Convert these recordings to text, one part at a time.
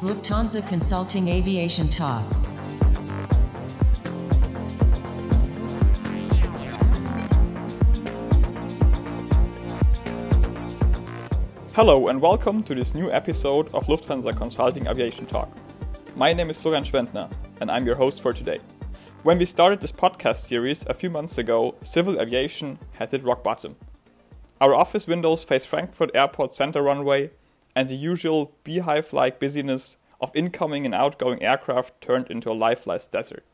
Lufthansa Consulting Aviation Talk. Hello and welcome to this new episode of Lufthansa Consulting Aviation Talk. My name is Florian Schwendner and I'm your host for today. When we started this podcast series a few months ago, civil aviation had hit rock bottom. Our office windows face Frankfurt Airport center runway, and the usual beehive like busyness of incoming and outgoing aircraft turned into a lifeless desert.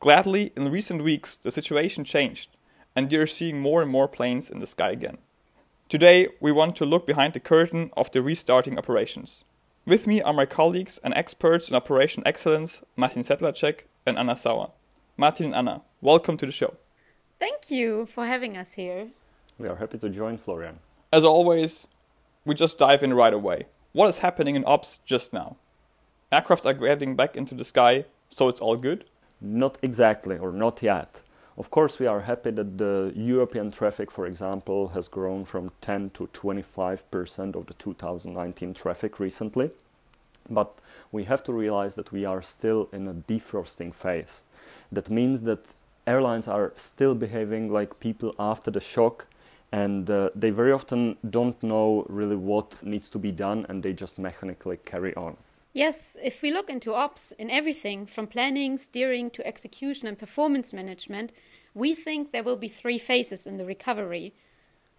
Gladly, in recent weeks, the situation changed, and we are seeing more and more planes in the sky again. Today, we want to look behind the curtain of the restarting operations. With me are my colleagues and experts in operation excellence, Martin Sedlacek and Anna Sauer. Martin and Anna, welcome to the show. Thank you for having us here. We are happy to join Florian. As always, we just dive in right away. What is happening in ops just now? Aircraft are getting back into the sky, so it's all good? Not exactly, or not yet. Of course, we are happy that the European traffic, for example, has grown from 10 to 25% of the 2019 traffic recently. But we have to realize that we are still in a defrosting phase. That means that airlines are still behaving like people after the shock and uh, they very often don't know really what needs to be done and they just mechanically carry on. Yes, if we look into ops in everything from planning, steering to execution and performance management, we think there will be three phases in the recovery.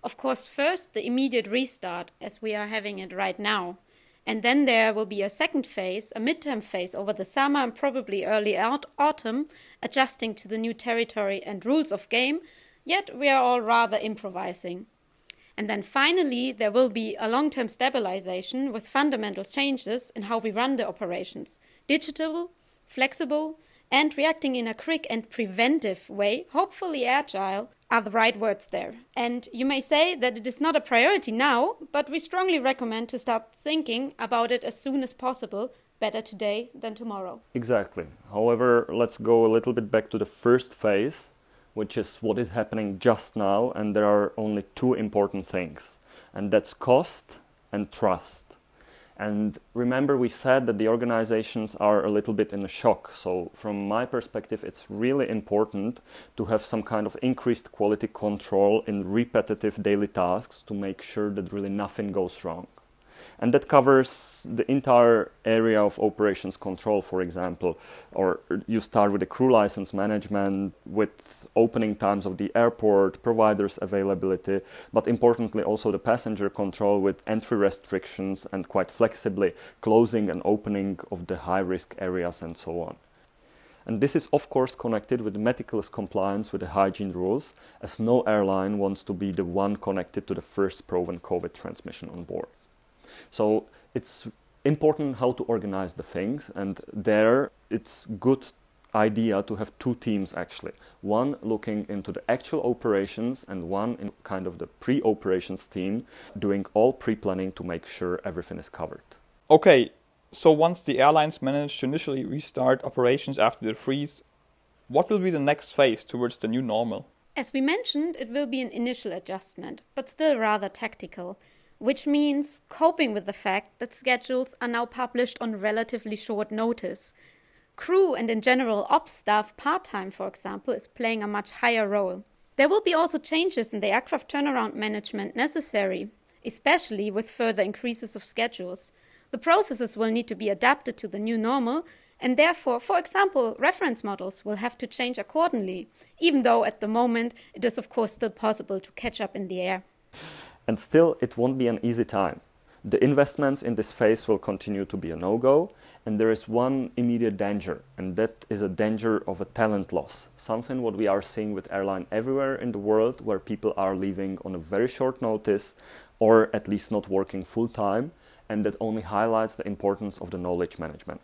Of course, first, the immediate restart, as we are having it right now. And then there will be a second phase, a midterm phase over the summer and probably early autumn, adjusting to the new territory and rules of game, yet we are all rather improvising. And then finally, there will be a long term stabilization with fundamental changes in how we run the operations digital, flexible, and reacting in a quick and preventive way, hopefully agile, are the right words there. And you may say that it is not a priority now, but we strongly recommend to start thinking about it as soon as possible. Better today than tomorrow. Exactly. However, let's go a little bit back to the first phase which is what is happening just now, and there are only two important things, and that's cost and trust. And remember, we said that the organizations are a little bit in a shock. So, from my perspective, it's really important to have some kind of increased quality control in repetitive daily tasks to make sure that really nothing goes wrong and that covers the entire area of operations control, for example. Or you start with the crew license management, with opening times of the airport, providers availability, but importantly also the passenger control with entry restrictions and quite flexibly closing and opening of the high risk areas and so on. And this is, of course, connected with meticulous compliance with the hygiene rules, as no airline wants to be the one connected to the first proven COVID transmission on board. So it's important how to organize the things, and there it's good idea to have two teams actually. One looking into the actual operations and one in kind of the pre-operations team doing all pre-planning to make sure everything is covered. Okay so once the airlines manage to initially restart operations after the freeze what will be the next phase towards the new normal? As we mentioned it will be an initial adjustment but still rather tactical which means coping with the fact that schedules are now published on relatively short notice. Crew and in general ops staff part time, for example, is playing a much higher role. There will be also changes in the aircraft turnaround management necessary, especially with further increases of schedules. The processes will need to be adapted to the new normal, and therefore, for example, reference models will have to change accordingly, even though at the moment it is, of course, still possible to catch up in the air. And still, it won't be an easy time. The investments in this phase will continue to be a no go, and there is one immediate danger, and that is a danger of a talent loss. Something what we are seeing with airline everywhere in the world, where people are leaving on a very short notice, or at least not working full time, and that only highlights the importance of the knowledge management.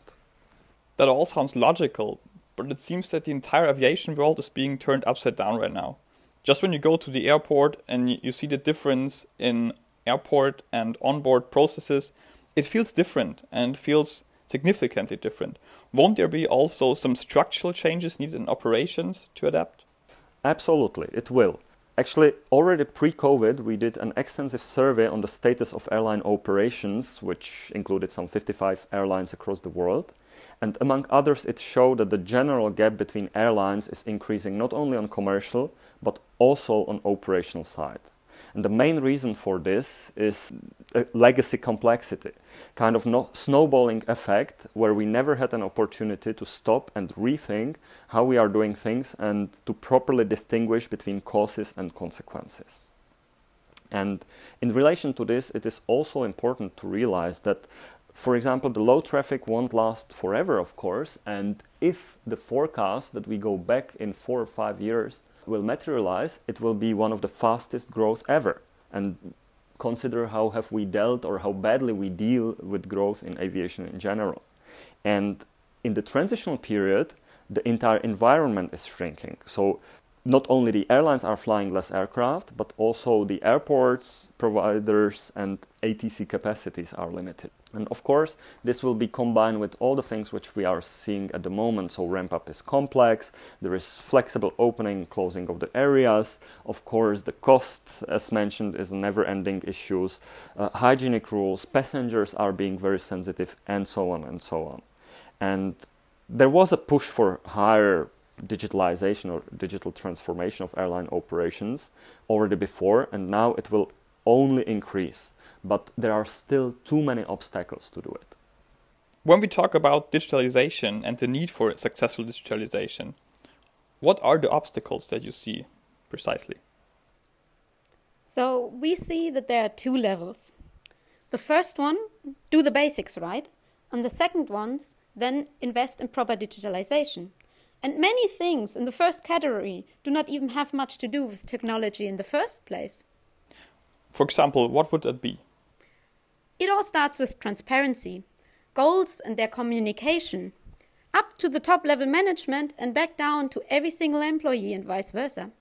That all sounds logical, but it seems that the entire aviation world is being turned upside down right now just when you go to the airport and you see the difference in airport and onboard processes, it feels different and feels significantly different. Won't there be also some structural changes needed in operations to adapt? Absolutely, it will. Actually, already pre COVID, we did an extensive survey on the status of airline operations, which included some 55 airlines across the world. And among others, it showed that the general gap between airlines is increasing not only on commercial, but also on operational side. And the main reason for this is uh, legacy complexity, kind of no snowballing effect where we never had an opportunity to stop and rethink how we are doing things and to properly distinguish between causes and consequences. And in relation to this, it is also important to realize that, for example, the low traffic won't last forever, of course. And if the forecast that we go back in four or five years will materialize, it will be one of the fastest growth ever. And consider how have we dealt or how badly we deal with growth in aviation in general. And in the transitional period, the entire environment is shrinking. So not only the airlines are flying less aircraft, but also the airports, providers, and ATC capacities are limited. And of course, this will be combined with all the things which we are seeing at the moment. So, ramp up is complex, there is flexible opening closing of the areas. Of course, the cost, as mentioned, is never ending issues. Uh, hygienic rules, passengers are being very sensitive, and so on and so on. And there was a push for higher digitalization or digital transformation of airline operations already before, and now it will only increase. But there are still too many obstacles to do it. When we talk about digitalization and the need for successful digitalization, what are the obstacles that you see precisely? So, we see that there are two levels. The first one, do the basics right, and the second ones, then invest in proper digitalization. And many things in the first category do not even have much to do with technology in the first place. For example, what would that be? It all starts with transparency, goals and their communication, up to the top level management and back down to every single employee and vice versa.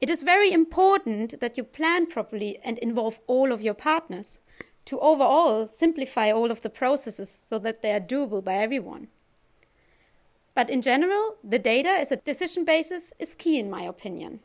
It is very important that you plan properly and involve all of your partners to overall simplify all of the processes so that they are doable by everyone. But in general, the data as a decision basis is key in my opinion.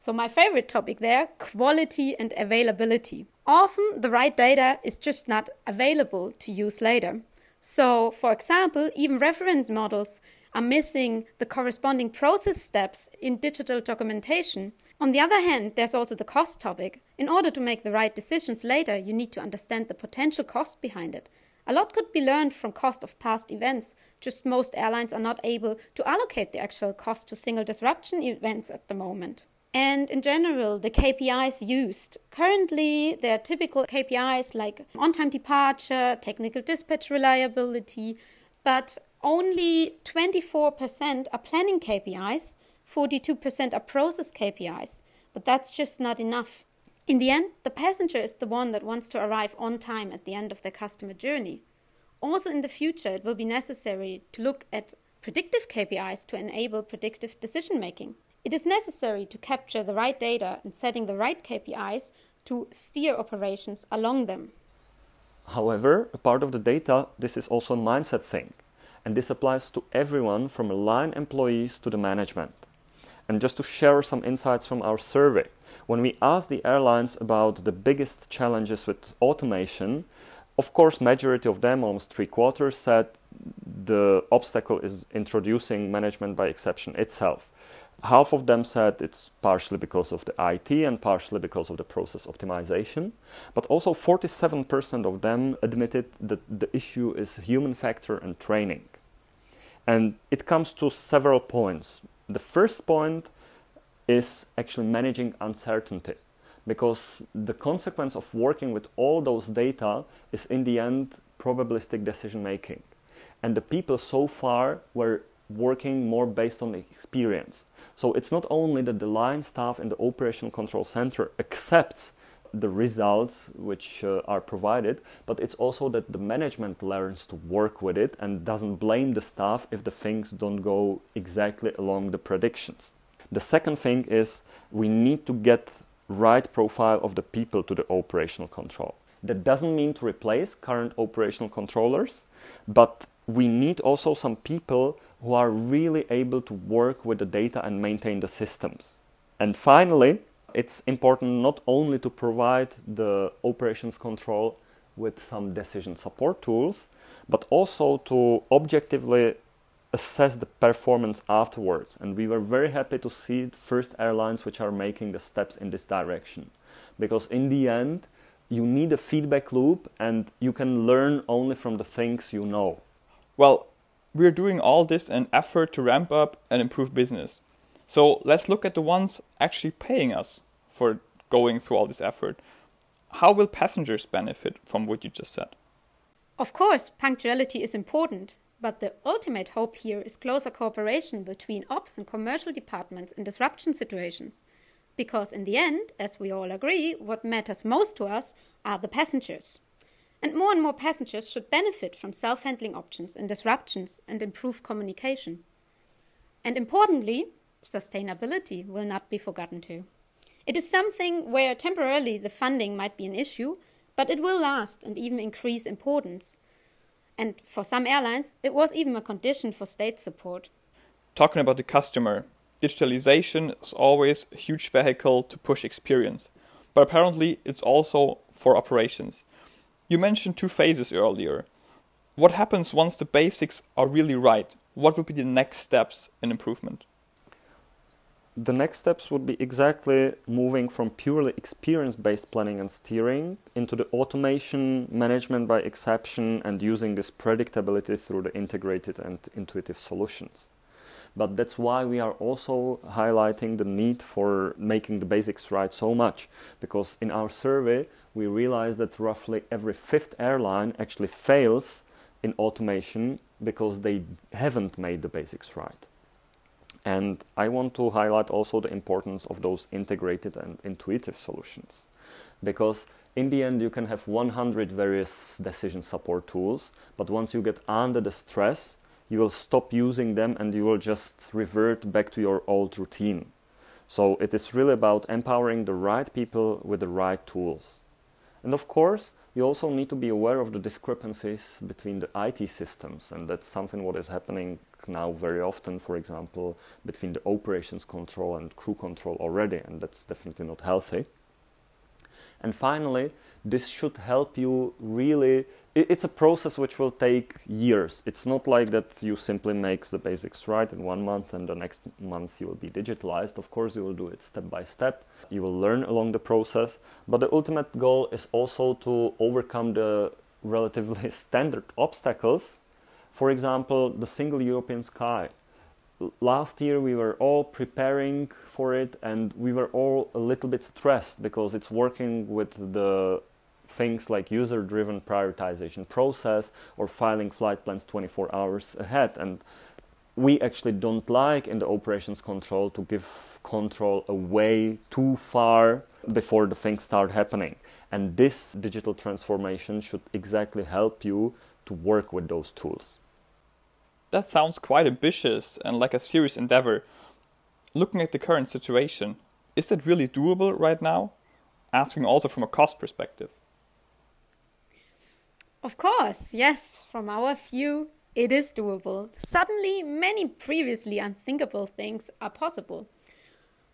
So, my favorite topic there quality and availability. Often, the right data is just not available to use later. So, for example, even reference models are missing the corresponding process steps in digital documentation. On the other hand, there's also the cost topic. In order to make the right decisions later, you need to understand the potential cost behind it. A lot could be learned from cost of past events, just most airlines are not able to allocate the actual cost to single disruption events at the moment. And in general, the KPIs used. Currently, there are typical KPIs like on time departure, technical dispatch reliability, but only 24% are planning KPIs, 42% are process KPIs. But that's just not enough. In the end, the passenger is the one that wants to arrive on time at the end of their customer journey. Also, in the future, it will be necessary to look at predictive KPIs to enable predictive decision making. It is necessary to capture the right data and setting the right KPIs to steer operations along them. However, a part of the data, this is also a mindset thing, and this applies to everyone from line employees to the management. And just to share some insights from our survey, when we asked the airlines about the biggest challenges with automation, of course, majority of them, almost three quarters, said the obstacle is introducing management by exception itself. Half of them said it's partially because of the IT and partially because of the process optimization. But also 47% of them admitted that the issue is human factor and training. And it comes to several points. The first point is actually managing uncertainty because the consequence of working with all those data is in the end probabilistic decision making and the people so far were working more based on experience so it's not only that the line staff in the operational control center accepts the results which uh, are provided, but it's also that the management learns to work with it and doesn't blame the staff if the things don't go exactly along the predictions. The second thing is we need to get right profile of the people to the operational control. That doesn't mean to replace current operational controllers, but we need also some people who are really able to work with the data and maintain the systems. And finally, it's important not only to provide the operations control with some decision support tools, but also to objectively assess the performance afterwards. And we were very happy to see first airlines which are making the steps in this direction. Because in the end, you need a feedback loop and you can learn only from the things you know. Well, we're doing all this in an effort to ramp up and improve business. So let's look at the ones actually paying us for going through all this effort. How will passengers benefit from what you just said? Of course, punctuality is important, but the ultimate hope here is closer cooperation between ops and commercial departments in disruption situations. Because in the end, as we all agree, what matters most to us are the passengers. And more and more passengers should benefit from self handling options in disruptions and improve communication. And importantly, sustainability will not be forgotten too. It is something where temporarily the funding might be an issue, but it will last and even increase importance. And for some airlines, it was even a condition for state support. Talking about the customer, digitalization is always a huge vehicle to push experience, but apparently it's also for operations. You mentioned two phases earlier. What happens once the basics are really right? What would be the next steps in improvement? The next steps would be exactly moving from purely experience based planning and steering into the automation, management by exception, and using this predictability through the integrated and intuitive solutions. But that's why we are also highlighting the need for making the basics right so much, because in our survey, we realized that roughly every fifth airline actually fails in automation because they haven't made the basics right. And I want to highlight also the importance of those integrated and intuitive solutions. Because in the end, you can have 100 various decision support tools, but once you get under the stress, you will stop using them and you will just revert back to your old routine. So it is really about empowering the right people with the right tools. And of course, you also need to be aware of the discrepancies between the IT systems, and that's something what is happening now very often, for example, between the operations control and crew control already, and that's definitely not healthy. And finally, this should help you really. It's a process which will take years. It's not like that you simply make the basics right in one month and the next month you will be digitalized. Of course, you will do it step by step. You will learn along the process. But the ultimate goal is also to overcome the relatively standard obstacles for example, the single European sky. Last year we were all preparing for it and we were all a little bit stressed because it's working with the things like user driven prioritization process or filing flight plans 24 hours ahead and we actually don't like in the operations control to give control away too far before the things start happening and this digital transformation should exactly help you to work with those tools that sounds quite ambitious and like a serious endeavor. Looking at the current situation, is that really doable right now? Asking also from a cost perspective. Of course, yes, from our view, it is doable. Suddenly, many previously unthinkable things are possible.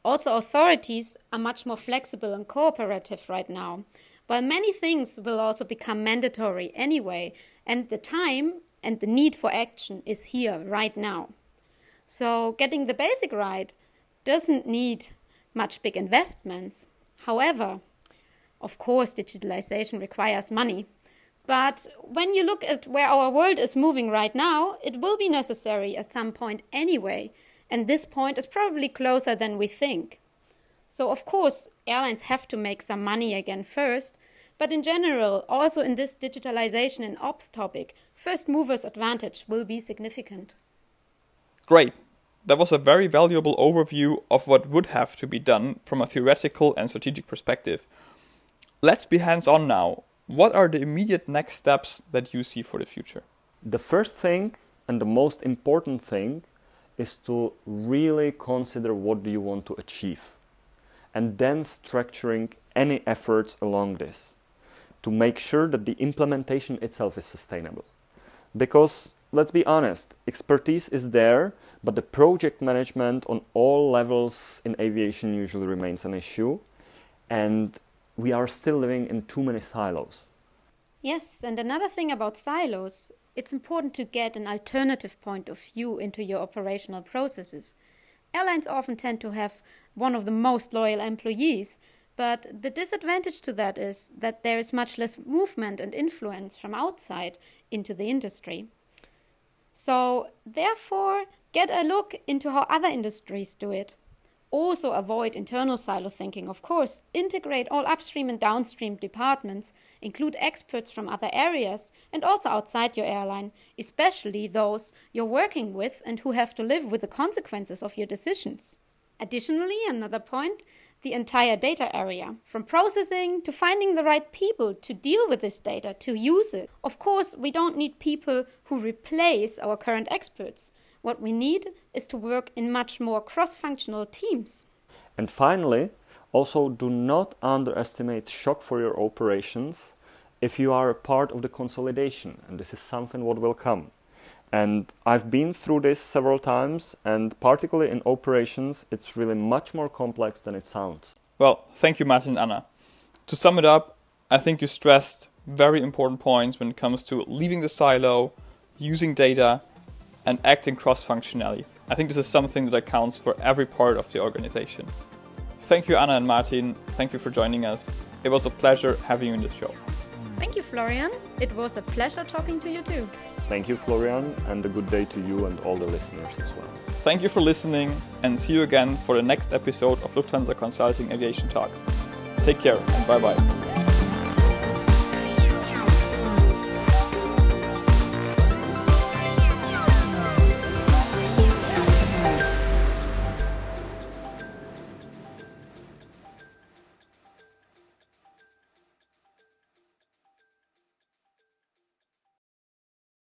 Also, authorities are much more flexible and cooperative right now, while many things will also become mandatory anyway, and the time and the need for action is here right now. So, getting the basic right doesn't need much big investments. However, of course, digitalization requires money. But when you look at where our world is moving right now, it will be necessary at some point anyway, and this point is probably closer than we think. So, of course, airlines have to make some money again first, but in general, also in this digitalization and ops topic, first movers' advantage will be significant. Great. That was a very valuable overview of what would have to be done from a theoretical and strategic perspective. Let's be hands on now. What are the immediate next steps that you see for the future? The first thing and the most important thing is to really consider what do you want to achieve and then structuring any efforts along this to make sure that the implementation itself is sustainable. Because let's be honest, expertise is there, But the project management on all levels in aviation usually remains an issue, and we are still living in too many silos. Yes, and another thing about silos, it's important to get an alternative point of view into your operational processes. Airlines often tend to have one of the most loyal employees, but the disadvantage to that is that there is much less movement and influence from outside into the industry. So, therefore, get a look into how other industries do it. Also, avoid internal silo thinking, of course. Integrate all upstream and downstream departments, include experts from other areas and also outside your airline, especially those you're working with and who have to live with the consequences of your decisions. Additionally, another point the entire data area, from processing to finding the right people to deal with this data, to use it. Of course, we don't need people who replace our current experts. What we need is to work in much more cross functional teams. And finally, also do not underestimate shock for your operations if you are a part of the consolidation, and this is something what will come. And I've been through this several times, and particularly in operations, it's really much more complex than it sounds. Well, thank you, Martin and Anna. To sum it up, I think you stressed very important points when it comes to leaving the silo, using data, and acting cross functionally. I think this is something that accounts for every part of the organization. Thank you, Anna and Martin. Thank you for joining us. It was a pleasure having you in the show. Thank you, Florian. It was a pleasure talking to you too. Thank you, Florian, and a good day to you and all the listeners as well. Thank you for listening, and see you again for the next episode of Lufthansa Consulting Aviation Talk. Take care, and bye bye.